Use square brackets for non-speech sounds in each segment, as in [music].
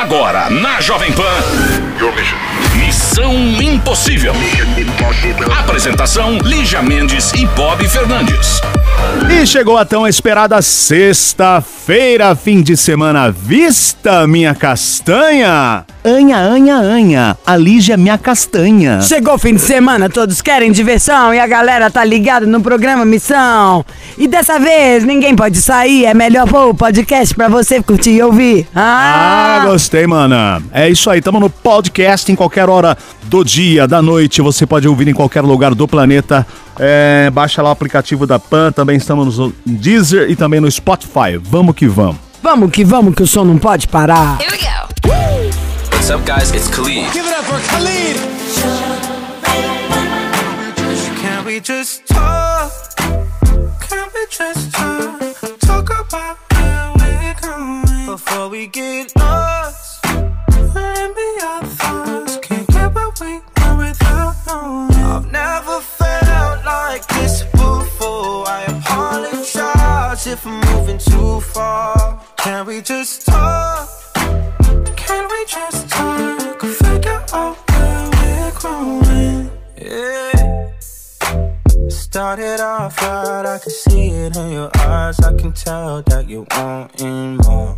Agora, na Jovem Pan. Missão Impossível. Apresentação: Lígia Mendes e Bob Fernandes. E chegou a tão esperada sexta-feira, fim de semana vista, minha castanha. Anha, anha, anha, a Lígia minha castanha. Chegou o fim de semana, todos querem diversão e a galera tá ligada no programa Missão. E dessa vez ninguém pode sair, é melhor pôr o podcast pra você curtir e ouvir. Ah, Ah, gostei, mana. É isso aí, tamo no podcast em qualquer hora do dia, da noite. Você pode ouvir em qualquer lugar do planeta. É, baixa lá o aplicativo da Pan, também estamos no Deezer e também no Spotify. Vamos que vamos. vamos que vamos que o som não pode parar. Here we go. What's up, guys? It's Khalid. Can we just talk? Can we just talk? Talk about where we're going before we get lost. We want without knowing. I've never felt like this before. I apologize if I'm moving too far. Can we just talk? Can we just talk? Figure out where we're growing. Yeah. Started off right, I can see it in your eyes. I can tell that you wanting more.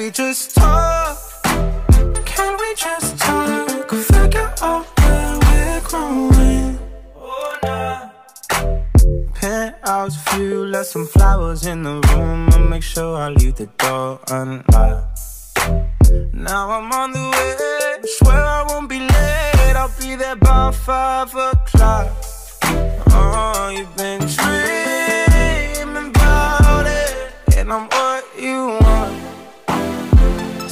we just talk? Can we just talk? Figure out where we're growing. Oh, nah. Penthouse view, left some flowers in the room. I'll make sure I leave the door unlocked. Now I'm on the way. Swear I won't be late. I'll be there by five o'clock. Oh, you've been dreaming about it, and I'm what you want.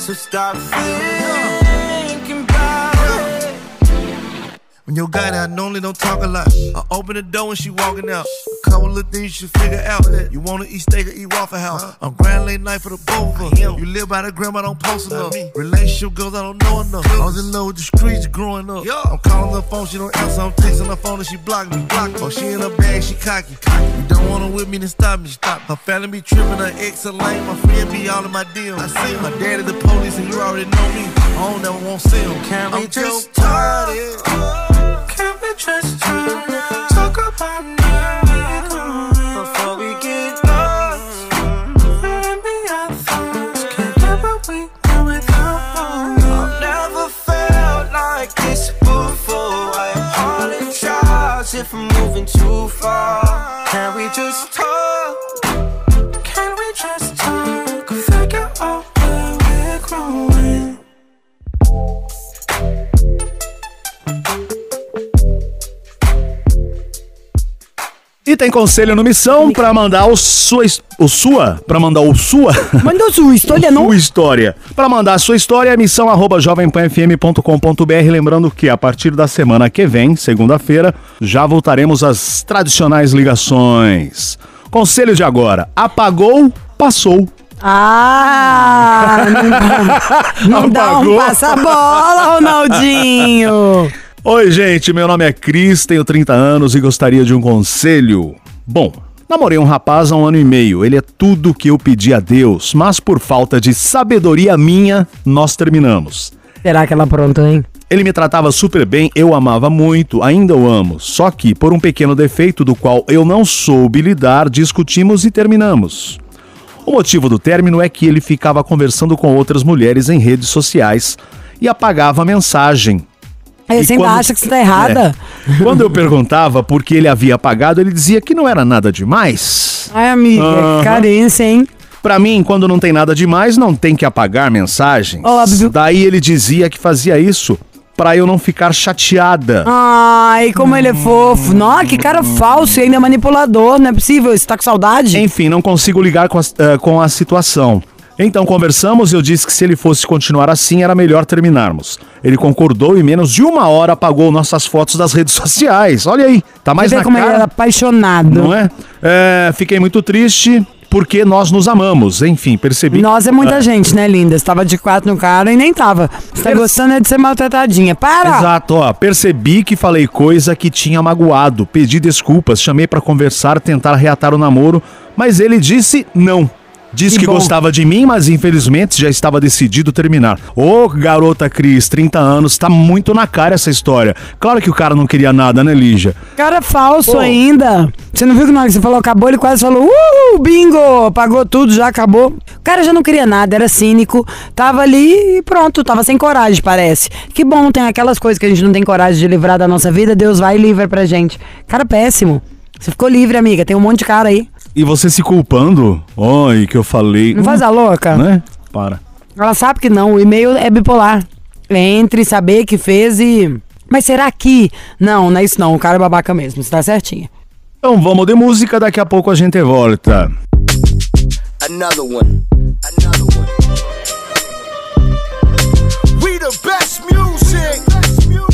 So stop thinking about it. When your guy I normally don't talk a lot. I open the door when she walking out. Couple of things you should figure out. You wanna eat steak or eat Waffle House. I'm grand late night for the both. You live by the grandma, don't post enough. Relationship girls, I don't know enough. I was in love with the streets growing up. I'm calling her phone, she don't answer. I'm texting her phone and she blocked me. Block. Oh, she in her bag, she cocky. You don't wanna with me, then stop me. Stop. Her family be tripping, her ex a lame. My friend be all in my DMs. I see him. My daddy the police and you already know me. I don't never want to see him. Can we I'm just? Budden. Can we just talk? Far. Can we just E tem conselho no Missão pra mandar o sua, o sua, pra mandar o sua, [laughs] Mandou sua história, [laughs] não? sua história. Pra mandar a sua história, missão arroba jovempanfm.com.br. Lembrando que a partir da semana que vem, segunda-feira, já voltaremos às tradicionais ligações. Conselho de agora: apagou, passou. Ah, não, [laughs] não dá um passa-bola, Ronaldinho. Oi, gente, meu nome é Cris, tenho 30 anos e gostaria de um conselho. Bom, namorei um rapaz há um ano e meio, ele é tudo que eu pedi a Deus, mas por falta de sabedoria minha, nós terminamos. Será que ela aprontou, hein? Ele me tratava super bem, eu amava muito, ainda o amo. Só que, por um pequeno defeito do qual eu não soube lidar, discutimos e terminamos. O motivo do término é que ele ficava conversando com outras mulheres em redes sociais e apagava a mensagem. Aí você ainda quando- acha que você tá errada? É. Quando eu perguntava por que ele havia apagado, ele dizia que não era nada demais. Ai, amiga, que carência, hein? Pra mim, quando não tem nada demais, não tem que apagar mensagens. Óbvio. Daí ele dizia que fazia isso pra eu não ficar chateada. Ai, como ele é fofo. Nossa, que cara falso e ainda manipulador. Não é possível. Você tá com saudade? Enfim, não consigo ligar com a, eh, com a situação. Então conversamos e eu disse que se ele fosse continuar assim era melhor terminarmos. Ele concordou e em menos de uma hora apagou nossas fotos das redes [laughs] sociais. Olha aí, tá mais Você vê na como ele era cara, apaixonado. não é? É, Fiquei muito triste porque nós nos amamos. Enfim, percebi. Nós é muita gente, né, linda? Você tava de quatro no cara e nem tava. Você tá gostando é de ser maltratadinha. Para! Exato, ó. Percebi que falei coisa que tinha magoado, pedi desculpas, chamei pra conversar, tentar reatar o namoro, mas ele disse não. Disse Que que, gostava de mim, mas infelizmente já estava decidido terminar. Ô, garota Cris, 30 anos, tá muito na cara essa história. Claro que o cara não queria nada, né, Lígia? Cara falso ainda. Você não viu que na hora que você falou acabou, ele quase falou, uh, bingo, pagou tudo, já acabou. O cara já não queria nada, era cínico, tava ali e pronto, tava sem coragem, parece. Que bom, tem aquelas coisas que a gente não tem coragem de livrar da nossa vida, Deus vai e livra pra gente. Cara péssimo. Você ficou livre, amiga, tem um monte de cara aí. E você se culpando? Oi, que eu falei. Não faz a louca. Né? Para. Ela sabe que não, o e-mail é bipolar. É entre saber que fez e. Mas será que. Não, não é isso não, o cara é babaca mesmo, você tá certinha. Então vamos de música, daqui a pouco a gente volta. Another one. Another one. We the best music.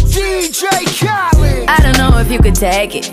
DJ Khaled. I don't know if you could take it.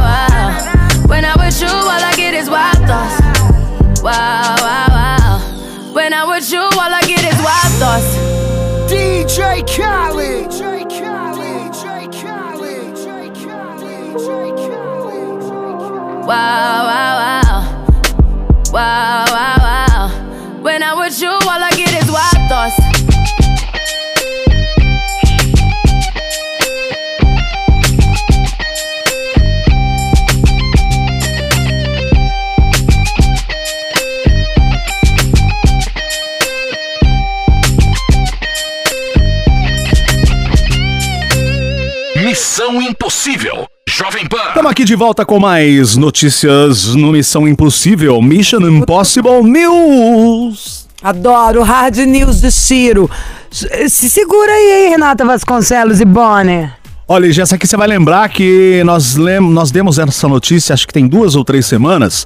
Wow, wow, wow. Wow, wow, wow. When I'm with you, all I get is wild thoughts. Missão Impossível. Jovem Pan. Estamos aqui de volta com mais notícias no Missão Impossível, Mission Impossible News. Adoro Hard News do Ciro. Se segura aí, hein, Renata Vasconcelos e Bonner. Olha, essa aqui você vai lembrar que nós, lem nós demos essa notícia, acho que tem duas ou três semanas.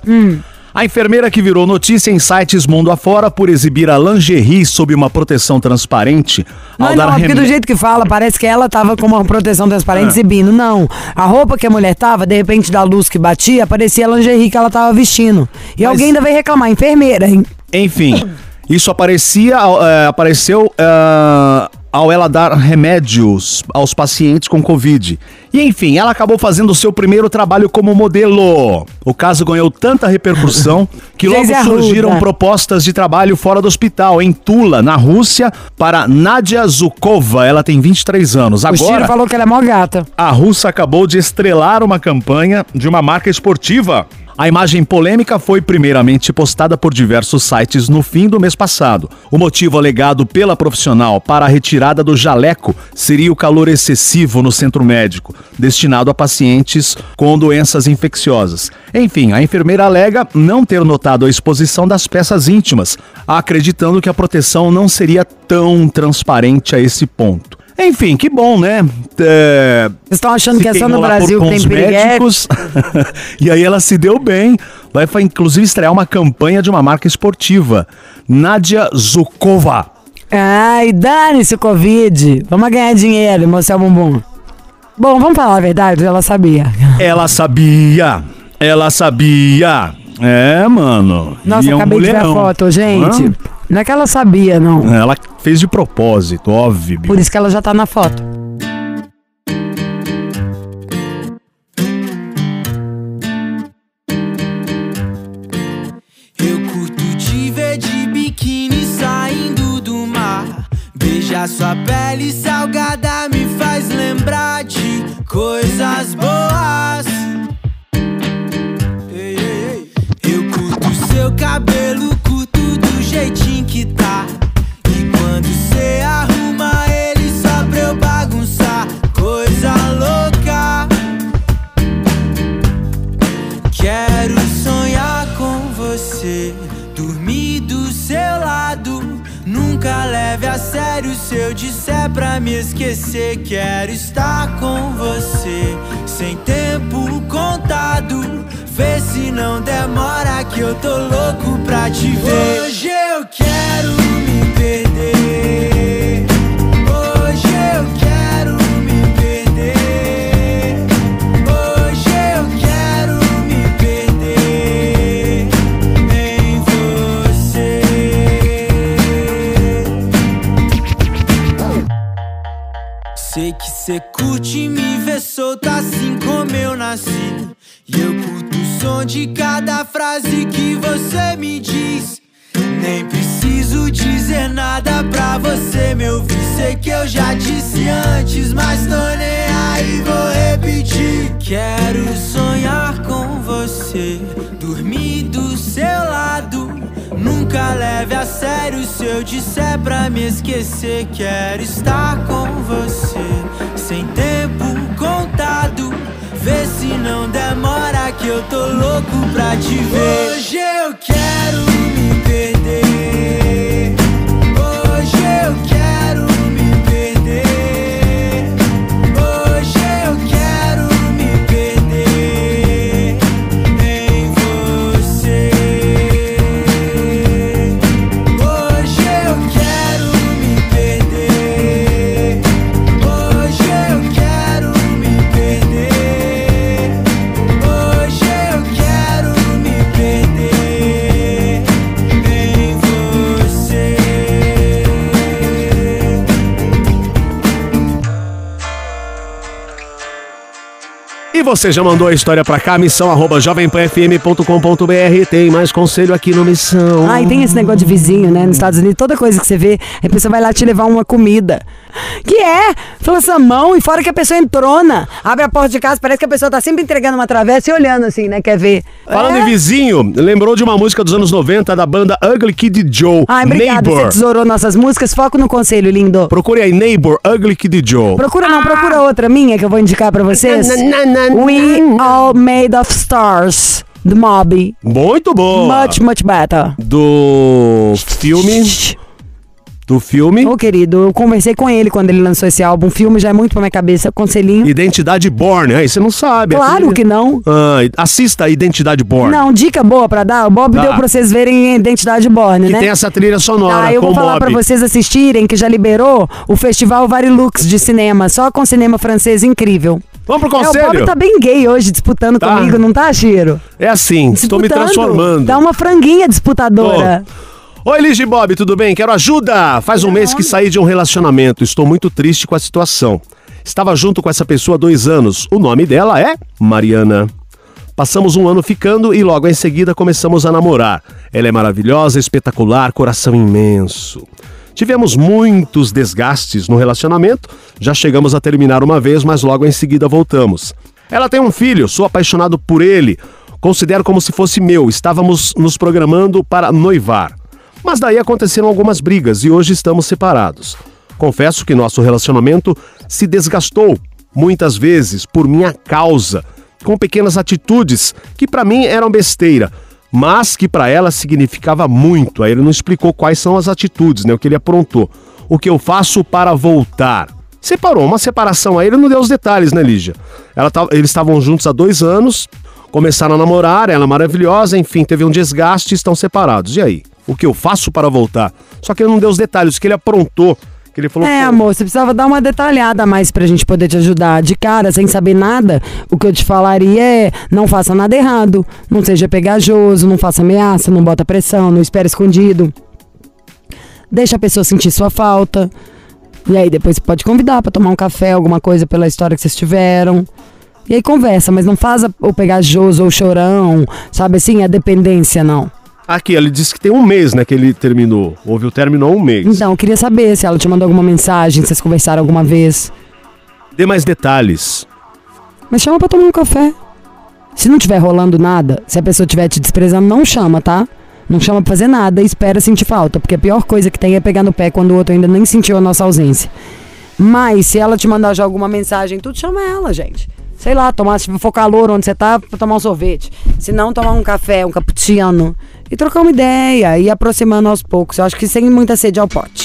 A enfermeira que virou notícia em sites mundo afora por exibir a lingerie sob uma proteção transparente Não, ao não, dar porque do jeito que fala, parece que ela tava com uma proteção transparente Ah. exibindo. Não. A roupa que a mulher tava, de repente, da luz que batia, parecia a lingerie que ela tava vestindo. E alguém ainda veio reclamar, enfermeira, hein? Enfim, isso aparecia, eh, apareceu eh, ao ela dar remédios aos pacientes com Covid. E enfim, ela acabou fazendo o seu primeiro trabalho como modelo. O caso ganhou tanta repercussão [laughs] que logo surgiram propostas de trabalho fora do hospital, em Tula, na Rússia, para Nadia Zukova. Ela tem 23 anos. O Chiro Agora, falou que ela é mó gata. a russa acabou de estrelar uma campanha de uma marca esportiva. A imagem polêmica foi primeiramente postada por diversos sites no fim do mês passado. O motivo alegado pela profissional para a retirada do jaleco seria o calor excessivo no centro médico, destinado a pacientes com doenças infecciosas. Enfim, a enfermeira alega não ter notado a exposição das peças íntimas, acreditando que a proteção não seria tão transparente a esse ponto. Enfim, que bom, né? É, Vocês estão achando que é só no Brasil que tem piriguete? médicos. [laughs] e aí ela se deu bem. Vai inclusive estrear uma campanha de uma marca esportiva. Nadia Zukova. Ai, dane-se o Covid. Vamos ganhar dinheiro e mostrar o bumbum. Bom, vamos falar a verdade, ela sabia. Ela sabia. Ela sabia. É, mano. Nossa, é um acabei de ver a mulherão. foto, gente. Não é que ela sabia, não. Hã? Ela fez de propósito, óbvio. Por isso que ela já tá na foto. Eu curto te ver de biquíni saindo do mar. Beijar sua pele salgada me faz lembrar de coisas boas. Ei, ei, ei. Eu curto seu cabelo, jeitinho que tá. E quando cê arruma ele só pra eu bagunçar, coisa louca. Quero sonhar com você, dormir do seu lado. Nunca leve a sério se eu disser pra me esquecer. Quero estar com você, sem tempo contado. Vê se não demora que eu tô louco pra te ver. Hoje eu quero me perder. Sei que cê curte me ver solta assim como eu nasci. Som de cada frase que você me diz. Nem preciso dizer nada pra você me ouvir. Sei que eu já disse antes, mas tô nem aí, vou repetir. Quero sonhar com você, dormir do seu lado. Nunca leve a sério se eu disser pra me esquecer. Quero estar com você, sem tempo contado. Não demora que eu tô louco pra te ver. Hoje eu quero me perder. Você já mandou a história pra cá, missão arroba jovempanfm.com.br. Tem mais conselho aqui no Missão. Ah, e tem esse negócio de vizinho, né? Nos Estados Unidos, toda coisa que você vê, a pessoa vai lá te levar uma comida. Que é? Essa mão e fora que a pessoa entrona. Abre a porta de casa, parece que a pessoa tá sempre entregando uma travessa e olhando assim, né? Quer ver? Falando É. em vizinho, lembrou de uma música dos anos 90 da banda Ugly Kid Joe, Ai, obrigado, você Neighbor. tesourou nossas músicas. Foco no conselho, lindo. Procure aí, Neighbor, Ugly Kid Joe. Procura não, procura outra minha que eu vou indicar pra vocês. We All Made of Stars, do Mob. Muito boa. Much, much better. Do filme Do filme Ô, querido, eu conversei com ele quando ele lançou esse álbum. O filme já é muito pra minha cabeça. Conselhinho. Identidade Born. Aí você não sabe. Claro que não. Ah, assista Identidade Born. Não, dica boa pra dar. O Bob Tá. deu pra vocês verem Identidade Born, Que né? tem essa trilha sonora Ah, eu com vou o falar Bob. pra vocês assistirem que já liberou o Festival Varilux de cinema, só com cinema francês incrível. Vamos pro É, o conselho? Bob tá bem gay hoje disputando Tá. comigo, não tá, Chiro? É assim, estou me Disputando. transformando. Dá uma franguinha disputadora. Oi, Liz e Bob, tudo bem? Quero ajuda! Faz um mês que saí de um relacionamento. Estou muito triste com a situação. Estava junto com essa pessoa há dois anos. O nome dela é Mariana. Passamos um ano ficando e logo em seguida começamos a namorar. Ela é maravilhosa, espetacular, coração imenso. Tivemos muitos desgastes no relacionamento, já chegamos a terminar uma vez, mas logo em seguida voltamos. Ela tem um filho, sou apaixonado por ele, considero como se fosse meu, estávamos nos programando para noivar. Mas daí aconteceram algumas brigas e hoje estamos separados. Confesso que nosso relacionamento se desgastou muitas vezes por minha causa, com pequenas atitudes que para mim eram besteira, mas que para ela significava muito. Aí ele não explicou quais são as atitudes, né, o que ele aprontou. O que eu faço para voltar? Separou, uma separação aí, ele não deu os detalhes, né, Lígia? Ela tava- eles estavam juntos há dois anos, começaram a namorar, ela é maravilhosa, enfim, teve um desgaste e estão separados. E aí? O que eu faço para voltar? Só que ele não deu os detalhes, que ele aprontou. Que ele falou, É, "Pô, amor, você precisava dar uma detalhada a mais pra gente poder te ajudar. De cara, sem saber nada, o que eu te falaria é: não faça nada errado, não seja pegajoso, não faça ameaça, não bota pressão, não espere escondido. Deixa a pessoa sentir sua falta. E aí depois você pode convidar pra tomar um café, alguma coisa pela história que vocês tiveram. E aí conversa, mas não faz o pegajoso ou chorão, sabe assim, a dependência não. Aqui, ele disse que tem um mês, né, que ele terminou. Houve o término há um mês. Então, eu queria saber se ela te mandou alguma mensagem, se vocês conversaram alguma vez. Dê mais detalhes. Mas chama pra tomar um café. Se não tiver rolando nada, se a pessoa estiver te desprezando, não chama, tá? Não chama pra fazer nada e espera sentir falta. Porque a pior coisa que tem é pegar no pé quando o outro ainda nem sentiu a nossa ausência. Mas se ela te mandar já alguma mensagem, tudo chama ela, gente. Sei lá, tomar, se for calor onde você tá, tomar um sorvete. Se não, tomar um café, um cappuccino. E trocar uma ideia, e aproximando aos poucos. Eu acho que sem muita sede ao pote.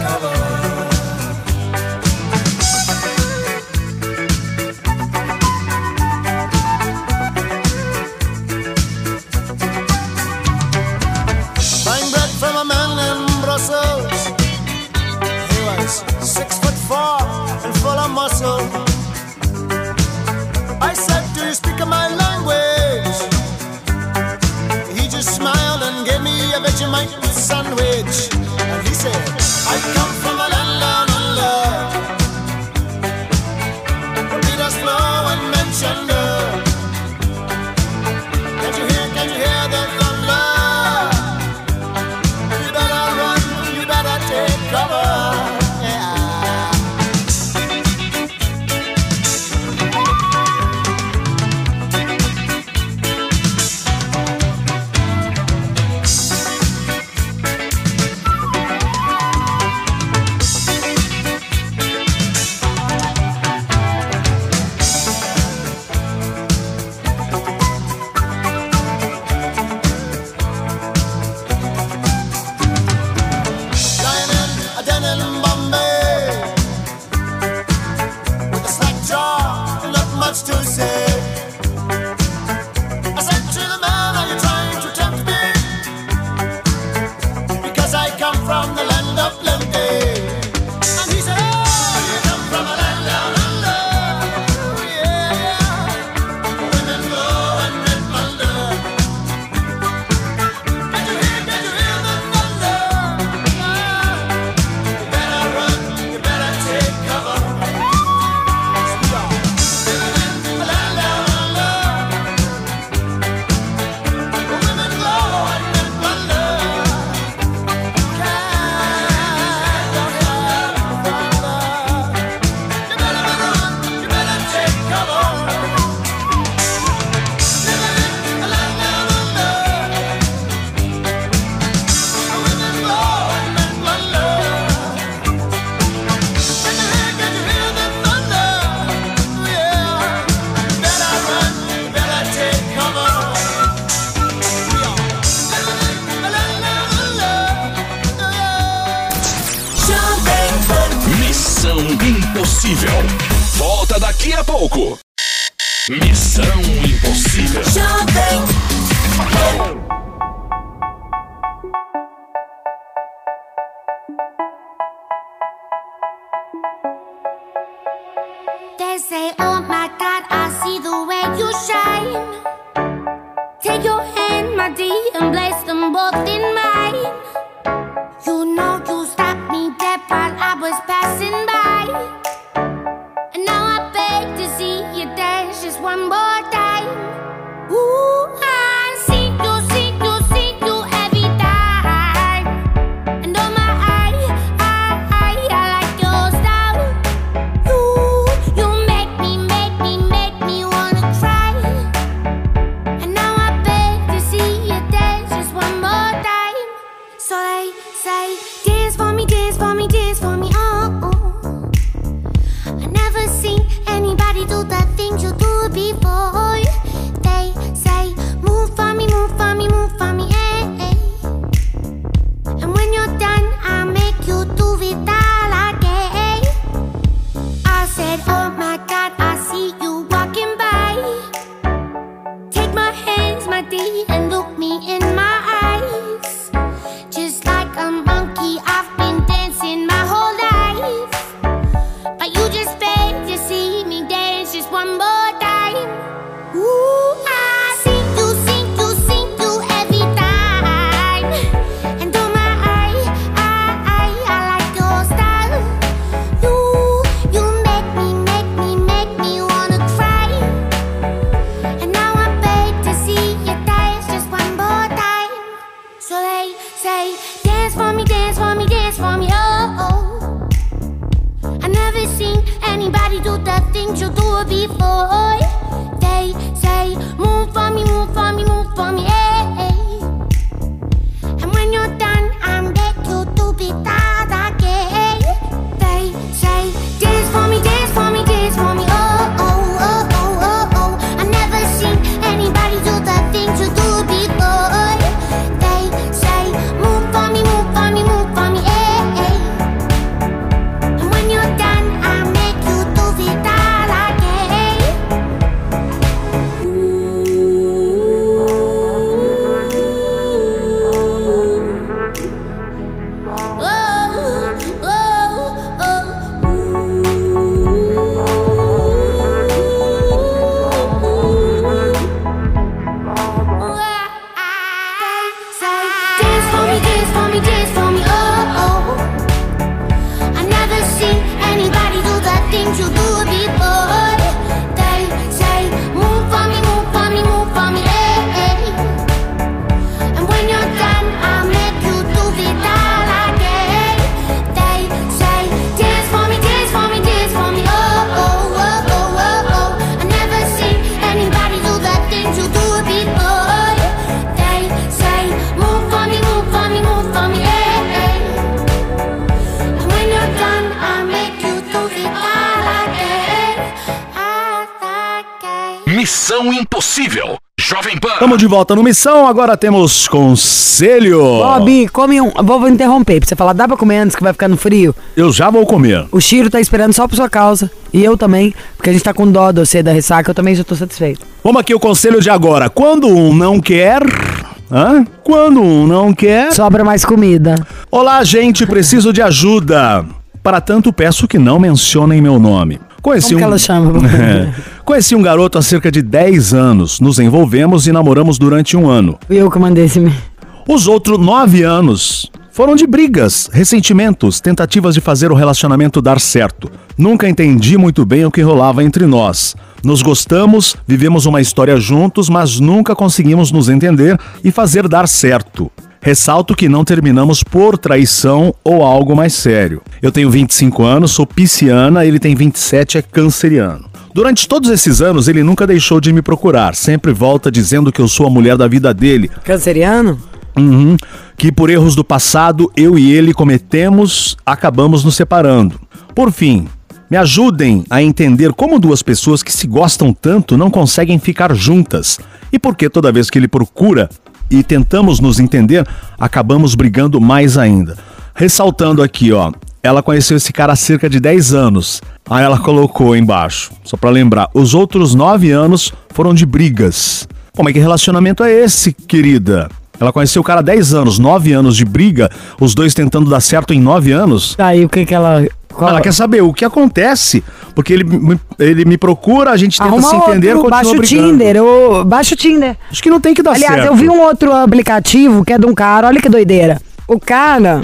sandwich. One more Estamos de volta no Missão, agora temos conselho. Bob, come um. Vou, interromper pra você falar, dá pra comer antes que vai ficar no frio? Eu já vou comer. O Chiro tá esperando só por sua causa. E eu também, porque a gente tá com dó de você da ressaca, eu também já tô satisfeito. Vamos aqui o conselho de agora. Quando um não quer. Hã? Quando um não quer. Sobra mais comida. Olá, gente, preciso de ajuda. Para tanto, peço que não mencionem meu nome. Conheci Como um... que ela chama? [laughs] Conheci um garoto há cerca de 10 anos. Nos envolvemos e namoramos durante um ano. Eu que mandei esse. Os outros nove anos foram de brigas, ressentimentos, tentativas de fazer o relacionamento dar certo. Nunca entendi muito bem o que rolava entre nós. Nos gostamos, vivemos uma história juntos, mas nunca conseguimos nos entender e fazer dar certo. Ressalto que não terminamos por traição ou algo mais sério. Eu tenho 25 anos, sou pisciana, ele tem 27, é canceriano. Durante todos esses anos, ele nunca deixou de me procurar. Sempre volta dizendo que eu sou a mulher da vida dele. Canceriano? Uhum. Que por erros do passado, eu e ele cometemos, acabamos nos separando. Por fim, me ajudem a entender como duas pessoas que se gostam tanto não conseguem ficar juntas. E por que toda vez que ele procura e tentamos nos entender, acabamos brigando mais ainda. Ressaltando aqui, ó, ela conheceu esse cara há cerca de 10 anos. Aí ela colocou embaixo, só pra lembrar, os outros 9 anos foram de brigas. Pô, mas que relacionamento é esse, querida? Ela conheceu o cara há 10 anos, 9 anos de briga, os dois tentando dar certo em 9 anos. Aí o que que ela. qual- Ela quer saber o que acontece, porque ele, me- ele me procura, a gente tenta Arruma se entender, outro, continua baixa o. Tinder, ou baixa o Tinder. Acho que não tem que dar Aliás, certo. eu vi um outro aplicativo que é de um cara, olha que doideira. O cara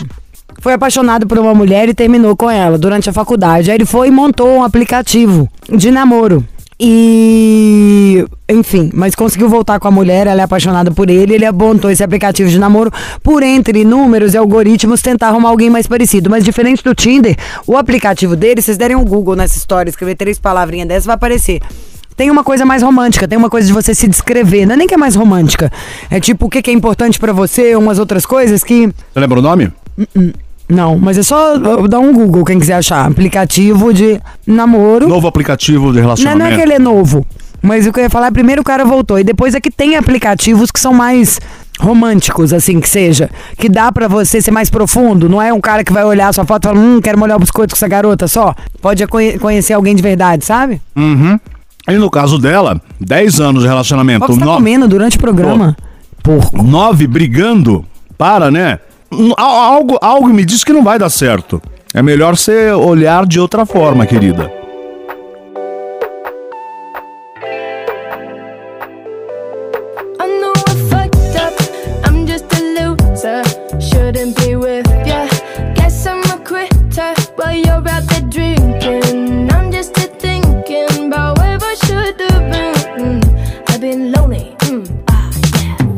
foi apaixonado por uma mulher e terminou com ela durante a faculdade. Aí ele foi e montou um aplicativo de namoro. E. Enfim, mas conseguiu voltar com a mulher, ela é apaixonada por ele, ele montou esse aplicativo de namoro por entre números e algoritmos tentar arrumar alguém mais parecido. Mas diferente do Tinder, o aplicativo dele, vocês derem um Google nessa história, escrever três palavrinhas dessas, vai aparecer. Tem uma coisa mais romântica, tem uma coisa de você se descrever. Não é nem que é mais romântica. É tipo o que, que é importante pra você, umas outras coisas que. Você lembra o nome? Não, mas é só dar um Google, quem quiser achar. Aplicativo de namoro. Novo aplicativo de Não, relacionamento. não é que ele é novo. Mas o que eu ia falar, primeiro o cara voltou. E depois é que tem aplicativos que são mais românticos, assim, que seja. Que dá pra você ser mais profundo. Não é um cara que vai olhar a sua foto e falar, hum, quero molhar o biscoito com essa garota só. Pode conhe- conhecer alguém de verdade, sabe? Uhum. E no caso dela, 10 anos de relacionamento. Você tá no- comendo durante o programa? Porco. Nove brigando. Para, né? Algo, algo me diz que não vai dar certo. É melhor você olhar de outra forma, querida.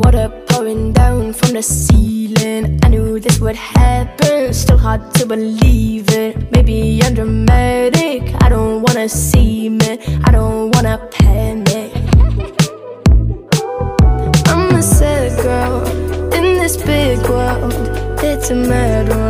Fucked up. pouring down from the ceiling. I knew this would happen, still hard to believe it. Maybe I'm dramatic, I don't wanna see it. I don't wanna panic. I'm a sad girl, in this big world. It's a mad world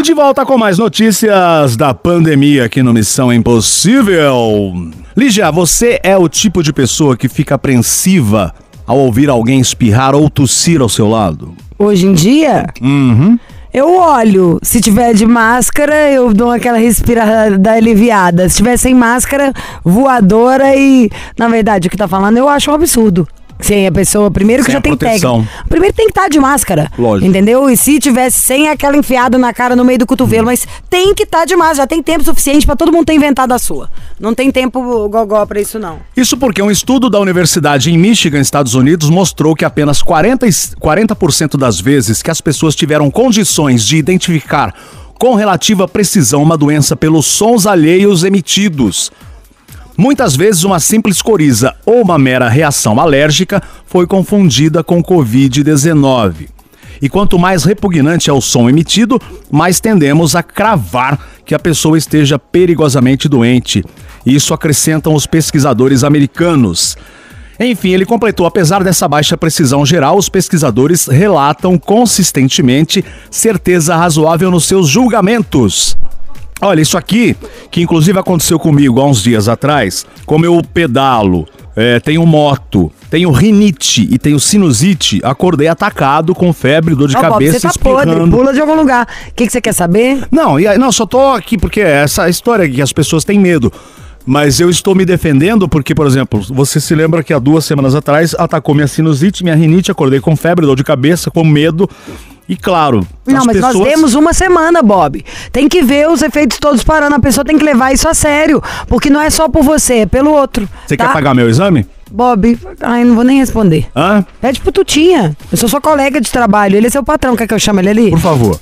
E de volta com mais notícias da pandemia aqui no Missão Impossível. Lígia, você é o tipo de pessoa que fica apreensiva ao ouvir alguém espirrar ou tossir ao seu lado? Hoje em dia, Uhum. eu olho. Se tiver de máscara, eu dou aquela respirada aliviada. Se tiver sem máscara, voadora e. Na verdade, o que tá falando eu acho um absurdo. Sem a pessoa, primeiro que Sem já tem proteção. técnica. Primeiro tem que estar de máscara. Lógico. Entendeu? E se tivesse sem aquela enfiada na cara no meio do cotovelo, mas tem que estar de máscara. Já tem tempo suficiente pra todo mundo ter inventado a sua. Não tem tempo gogó pra isso, não. Isso porque um estudo da Universidade em Michigan, Estados Unidos, mostrou que apenas 40, e- 40% das vezes que as pessoas tiveram condições de identificar com relativa precisão uma doença pelos sons alheios emitidos. Muitas vezes uma simples coriza ou uma mera reação alérgica foi confundida com Covid-19. E quanto mais repugnante é o som emitido, mais tendemos a cravar que a pessoa esteja perigosamente doente. Isso acrescentam os pesquisadores americanos. Enfim, ele completou: apesar dessa baixa precisão geral, os pesquisadores relatam consistentemente certeza razoável nos seus julgamentos. Olha, isso aqui, que inclusive aconteceu comigo há uns dias atrás, como eu pedalo, é, tenho moto, tenho rinite e tenho sinusite, acordei atacado com febre, dor de Ó, Bob, cabeça, você tá podre, pula de algum lugar. O que, que você quer saber? Não, e aí, não, só tô aqui porque é essa história que as pessoas têm medo. Mas eu estou me defendendo porque, por exemplo, você se lembra que há duas semanas atrás atacou minha sinusite, minha rinite, acordei com febre, dor de cabeça, com medo. E claro, Não, as mas nós pessoas... temos uma semana, Bob. Tem que ver os efeitos todos parando. A pessoa tem que levar isso a sério. Porque não é só por você, é pelo outro. Você tá? quer pagar meu exame? Bob, ai, não vou nem responder. Hã? Pede pro Tutinha. Eu sou sua colega de trabalho. Ele é seu patrão. Quer que eu chame ele ali? Por favor.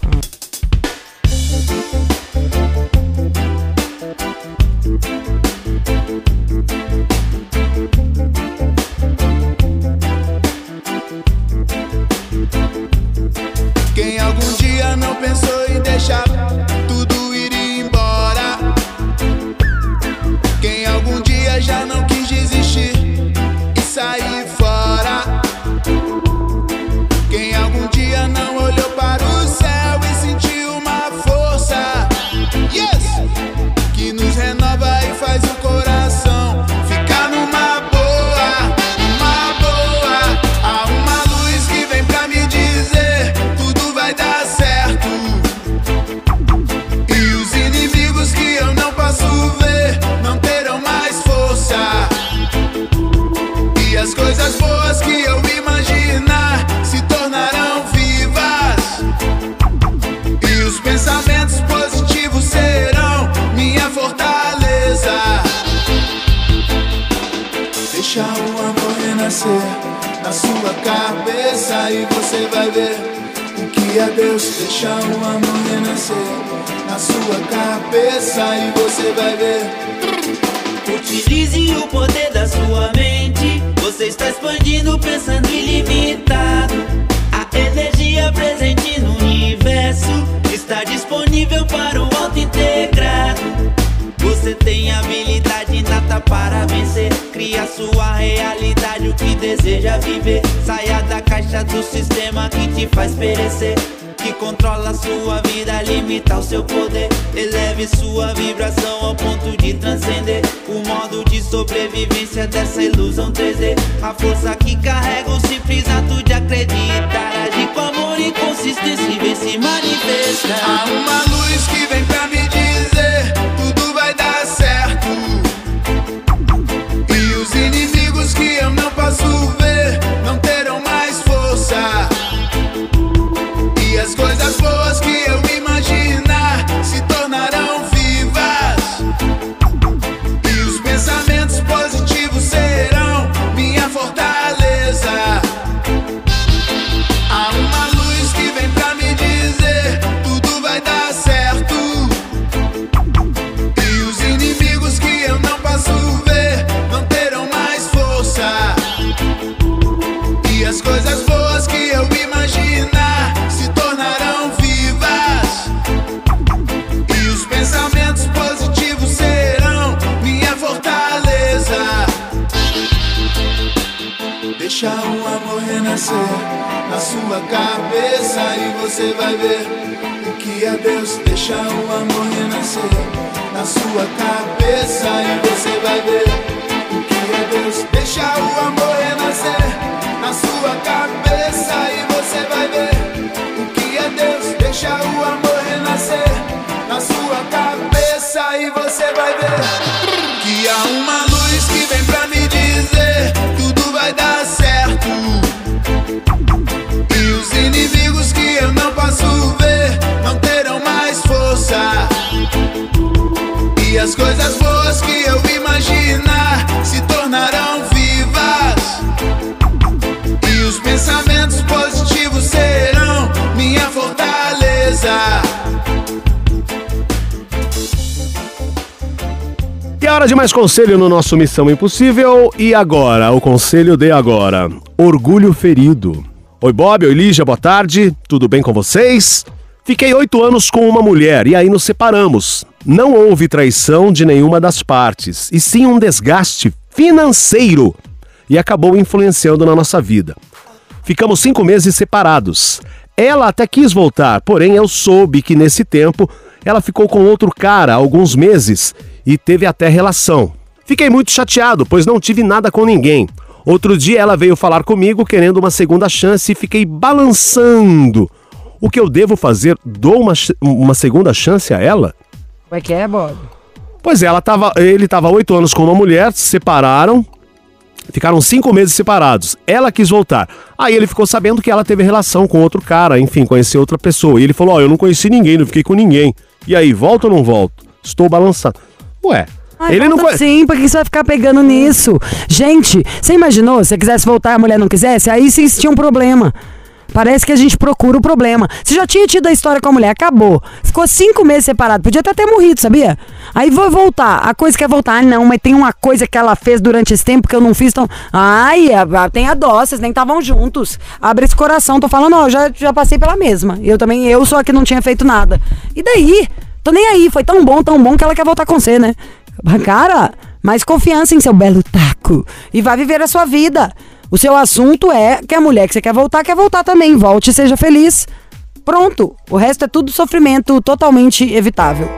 Realidade, o que deseja viver. Saia da caixa do sistema que te faz perecer. Que controla sua vida, limita o seu poder. Eleve sua vibração ao ponto de transcender o modo de sobrevivência dessa ilusão 3D. A força que carrega o simples ato de acreditar. Agir com amor e consistência e vem se manifestar. Há uma luz que vem pra me sua cabeça e você vai ver o que é Deus deixa o amor renascer na sua cabeça e você vai ver o que é Deus deixa o amor renascer na sua cabeça e você vai ver o que é Deus deixa o amor renascer na sua cabeça e você vai ver E as coisas boas que eu imaginar se tornarão vivas. E os pensamentos positivos serão minha fortaleza. E é hora de mais conselho no nosso Missão Impossível. E agora, o conselho de agora: Orgulho ferido. Oi, Bob, oi, Lígia, boa tarde. Tudo bem com vocês? Fiquei oito anos com uma mulher e aí nos separamos. Não houve traição de nenhuma das partes, e sim um desgaste financeiro. E acabou influenciando na nossa vida. Ficamos cinco meses separados. Ela até quis voltar, porém eu soube que nesse tempo ela ficou com outro cara alguns meses e teve até relação. Fiquei muito chateado, pois não tive nada com ninguém. Outro dia ela veio falar comigo querendo uma segunda chance e fiquei balançando. O que eu devo fazer? Dou uma, uma segunda chance a ela? Como é que é, Bob? Pois é, ela tava, ele estava oito anos com uma mulher, se separaram, ficaram cinco meses separados. Ela quis voltar. Aí ele ficou sabendo que ela teve relação com outro cara, enfim, conheceu outra pessoa. E ele falou: Ó, eu não conheci ninguém, não fiquei com ninguém. E aí, volta ou não volto? Estou balançado. Ué, Ai, ele não. Sim, por que você vai ficar pegando nisso? Gente, você imaginou? Se você quisesse voltar e a mulher não quisesse, aí sim tinha um problema. Parece que a gente procura o problema. Você já tinha tido a história com a mulher, acabou. Ficou cinco meses separado, podia até ter morrido, sabia? Aí vou voltar. A coisa quer voltar. Ah, não, mas tem uma coisa que ela fez durante esse tempo que eu não fiz. Então... Ai, tem a dó, vocês nem estavam juntos. Abre esse coração. Tô falando, ó, já, já passei pela mesma. Eu também, eu só que não tinha feito nada. E daí? Tô nem aí, foi tão bom, tão bom que ela quer voltar com você, né? Cara, mais confiança em seu belo taco. E vai viver a sua vida. O seu assunto é que a mulher que você quer voltar, quer voltar também. Volte e seja feliz. Pronto. O resto é tudo sofrimento totalmente evitável.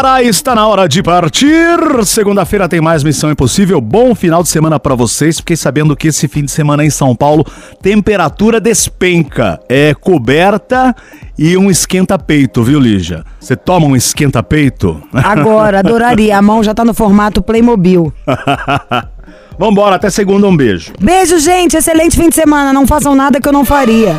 Está na hora de partir. Segunda-feira tem mais Missão Impossível. Bom final de semana pra vocês. Fiquei sabendo que esse fim de semana em São Paulo, temperatura despenca. É coberta e um esquenta-peito, viu, Lígia? Você toma um esquenta-peito? [laughs] Agora, adoraria. A mão já tá no formato Playmobil. [laughs] Vambora, até segunda, um beijo. Beijo, gente. Excelente fim de semana. Não façam nada que eu não faria.